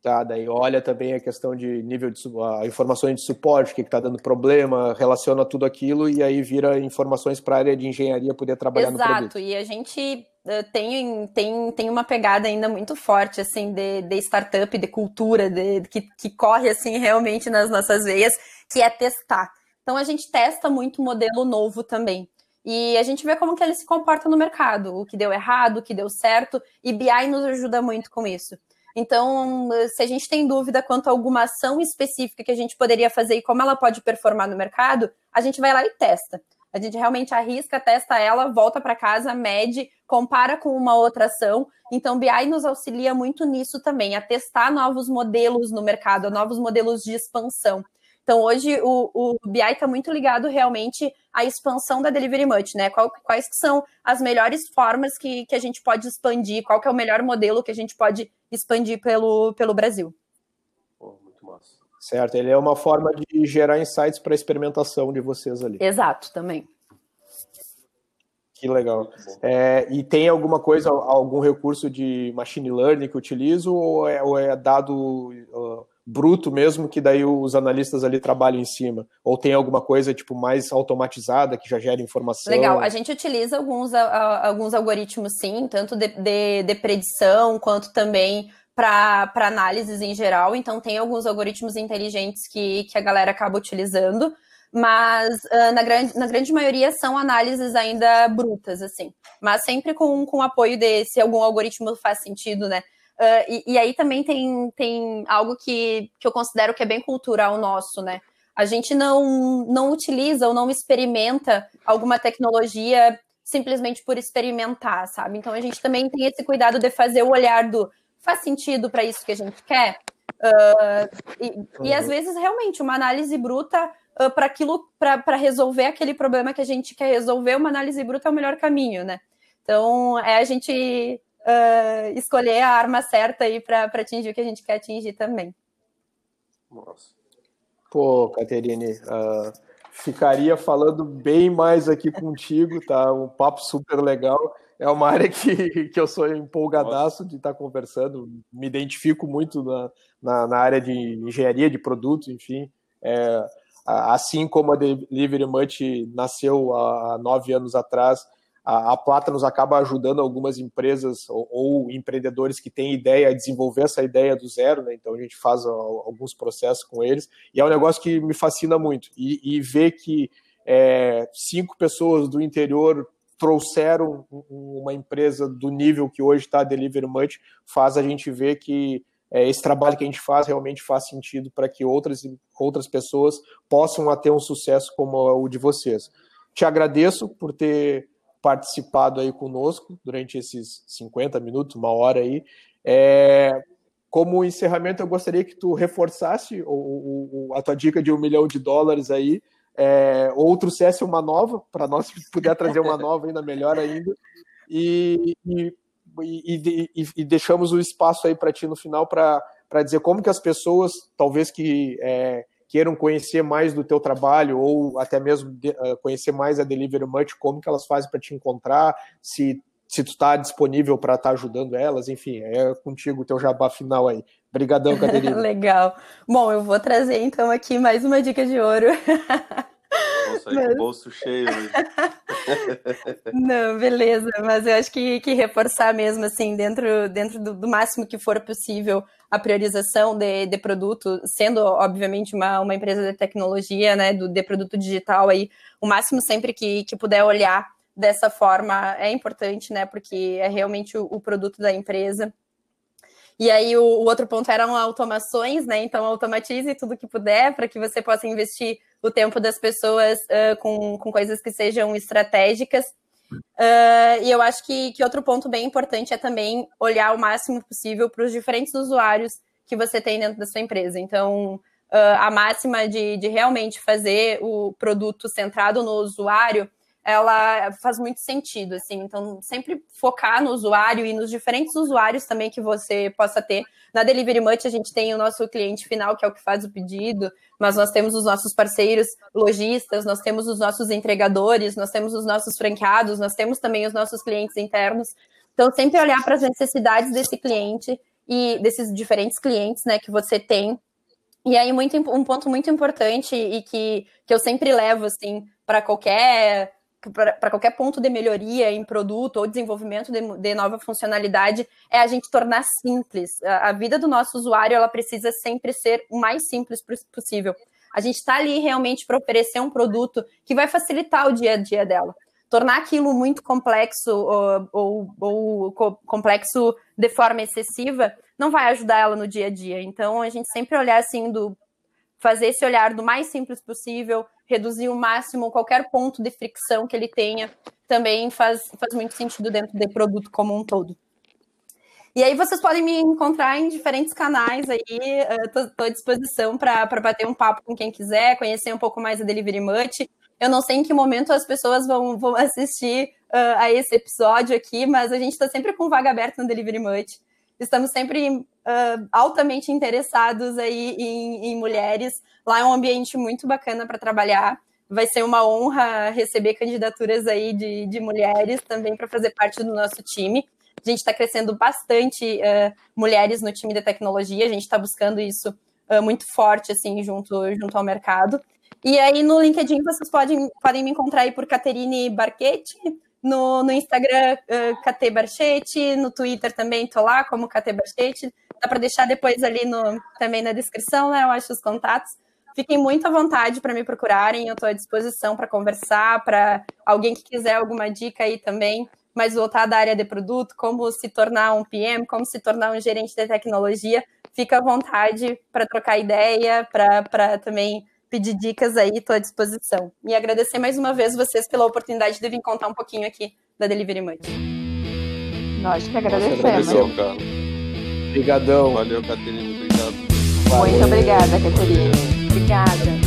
Tá, daí olha também a questão de nível de informações de suporte, o que está dando problema, relaciona tudo aquilo e aí vira informações para a área de engenharia poder trabalhar Exato, no produto. Exato, e a gente uh, tem, tem, tem uma pegada ainda muito forte assim de, de startup, de cultura, de, que, que corre assim realmente nas nossas veias, que é testar. Então a gente testa muito modelo novo também. E a gente vê como que ele se comporta no mercado, o que deu errado, o que deu certo, e BI nos ajuda muito com isso. Então, se a gente tem dúvida quanto a alguma ação específica que a gente poderia fazer e como ela pode performar no mercado, a gente vai lá e testa. A gente realmente arrisca, testa ela, volta para casa, mede, compara com uma outra ação. Então, BI nos auxilia muito nisso também, a testar novos modelos no mercado, novos modelos de expansão. Então, hoje o, o BI está muito ligado realmente à expansão da Delivery Much, né? Qual, quais são as melhores formas que, que a gente pode expandir, qual é o melhor modelo que a gente pode expandir pelo, pelo Brasil. Oh, muito massa. Certo, ele é uma forma de gerar insights para a experimentação de vocês ali. Exato, também. Que legal. É, e tem alguma coisa, algum recurso de machine learning que utilizo ou é, ou é dado uh, bruto mesmo que daí os analistas ali trabalham em cima? Ou tem alguma coisa tipo mais automatizada que já gera informação? Legal, a gente utiliza alguns, alguns algoritmos sim, tanto de, de, de predição quanto também para análises em geral. Então tem alguns algoritmos inteligentes que, que a galera acaba utilizando. Mas uh, na, grande, na grande maioria são análises ainda brutas, assim. Mas sempre com, com apoio de se algum algoritmo faz sentido, né? Uh, e, e, aí também tem, tem algo que, que eu considero que é bem cultural nosso, né? A gente não, não utiliza ou não experimenta alguma tecnologia simplesmente por experimentar, sabe? Então a gente também tem esse cuidado de fazer o olhar do faz sentido para isso que a gente quer? Uh, e, e, às vezes realmente uma análise bruta uh, para aquilo para resolver aquele problema que a gente quer resolver, uma análise bruta é o melhor caminho, né? Então é a gente uh, escolher a arma certa aí para atingir o que a gente quer atingir também. Nossa. Pô, Caterine, uh, ficaria falando bem mais aqui contigo, tá? Um papo super legal. É uma área que, que eu sou empolgadaço de estar conversando, me identifico muito na, na, na área de engenharia de produtos, enfim. É, assim como a Delivery Much nasceu há nove anos atrás, a, a Platanos acaba ajudando algumas empresas ou, ou, empreendedores que têm ideia a desenvolver essa ideia do zero, né? Então a gente faz alguns processos com eles e é um negócio que me fascina muito. E, e ver que é, cinco pessoas do interior trouxeram uma empresa do nível que hoje está a Delivery Much faz a gente ver que é, esse trabalho que a gente faz realmente faz sentido para que outras, outras pessoas possam ter um sucesso como o de vocês. Te agradeço por ter participado aí conosco durante esses 50 minutos, uma hora aí. É, como encerramento, eu gostaria que tu reforçasse o, o, a tua dica de um milhão de dólares aí, é, ou trouxesse uma nova, para nós puder trazer uma nova ainda melhor ainda, e, e, e, e deixamos o espaço aí para ti no final para dizer como que as pessoas, talvez que é, queiram conhecer mais do teu trabalho ou até mesmo uh, conhecer mais a Delivery Much, como que elas fazem para te encontrar, se se tu está disponível para estar tá ajudando elas, enfim, é contigo o teu jabá final aí. Obrigadão, Caterina. Legal. Bom, eu vou trazer então aqui mais uma dica de ouro. Nossa, aí mas... com o bolso cheio. Não, beleza, mas eu acho que, que reforçar mesmo, assim, dentro, dentro do, do máximo que for possível, a priorização de, de produto, sendo, obviamente, uma, uma empresa de tecnologia, né, do, de produto digital aí, o máximo sempre que, que puder olhar dessa forma é importante, né, porque é realmente o, o produto da empresa. E aí o, o, outro ponto eram automações, né? Então automatize tudo que puder para que você possa investir o tempo das pessoas uh, com, com coisas que sejam estratégicas. Uh, e eu acho que, que outro ponto bem importante é também olhar o máximo possível para os diferentes usuários que você tem dentro da sua empresa. Então, uh, a máxima de, de realmente fazer o produto centrado no usuário ela faz muito sentido, assim. Então, sempre focar no usuário e nos diferentes usuários também que você possa ter. Na Delivery Much, a gente tem o nosso cliente final, que é o que faz o pedido, mas nós temos os nossos parceiros lojistas, nós temos os nossos entregadores, nós temos os nossos franqueados, nós temos também os nossos clientes internos. Então, sempre olhar para as necessidades desse cliente e desses diferentes clientes, né, que você tem. E aí, muito, um ponto muito importante e que, que eu sempre levo, assim, para qualquer para qualquer ponto de melhoria em produto ou desenvolvimento de, de, nova funcionalidade é a gente tornar simples. A, a, vida do nosso usuário ela precisa sempre ser o mais simples possível. A gente está ali realmente para oferecer um produto que vai facilitar o dia a dia dela. Tornar aquilo muito complexo ou, ou, ou complexo de forma excessiva não vai ajudar ela no dia a dia. Então, a gente sempre olhar assim do fazer esse olhar do mais simples possível, reduzir o máximo qualquer ponto de fricção que ele tenha, também faz, faz muito sentido dentro do produto como um todo. E aí vocês podem me encontrar em diferentes canais aí, estou à disposição para bater um papo com quem quiser, conhecer um pouco mais a Delivery Much. Eu não sei em que momento as pessoas vão, vão assistir uh, a esse episódio aqui, mas a gente está sempre com vaga aberta no Delivery Much. Estamos sempre uh, altamente interessados aí em, em mulheres. Lá é um ambiente muito bacana para trabalhar. Vai ser uma honra receber candidaturas aí de, de mulheres também para fazer parte do nosso time. A gente está crescendo bastante uh, mulheres no time de tecnologia, a gente está buscando isso uh, muito forte, assim, junto, junto ao mercado. E aí no LinkedIn vocês podem, podem me encontrar aí por Caterine Barquete, no, no Instagram uh, KT Barchete, no Twitter também tô lá como KT Barchete. Dá para deixar depois ali no, também na descrição, né? Eu acho os contatos. Fiquem muito à vontade para me procurarem, eu estou à disposição para conversar, para alguém que quiser alguma dica aí também, mais voltada da área de produto, como se tornar um PM, como se tornar um gerente de tecnologia, fica à vontade para trocar ideia, para também pedir dicas aí, estou à disposição. E agradecer mais uma vez vocês pela oportunidade de vir contar um pouquinho aqui da Delivery Much. Nós que agradecemos. Nossa, cara. Obrigadão. Valeu, Caterina. Obrigado. Muito obrigada, Caterina. Obrigada.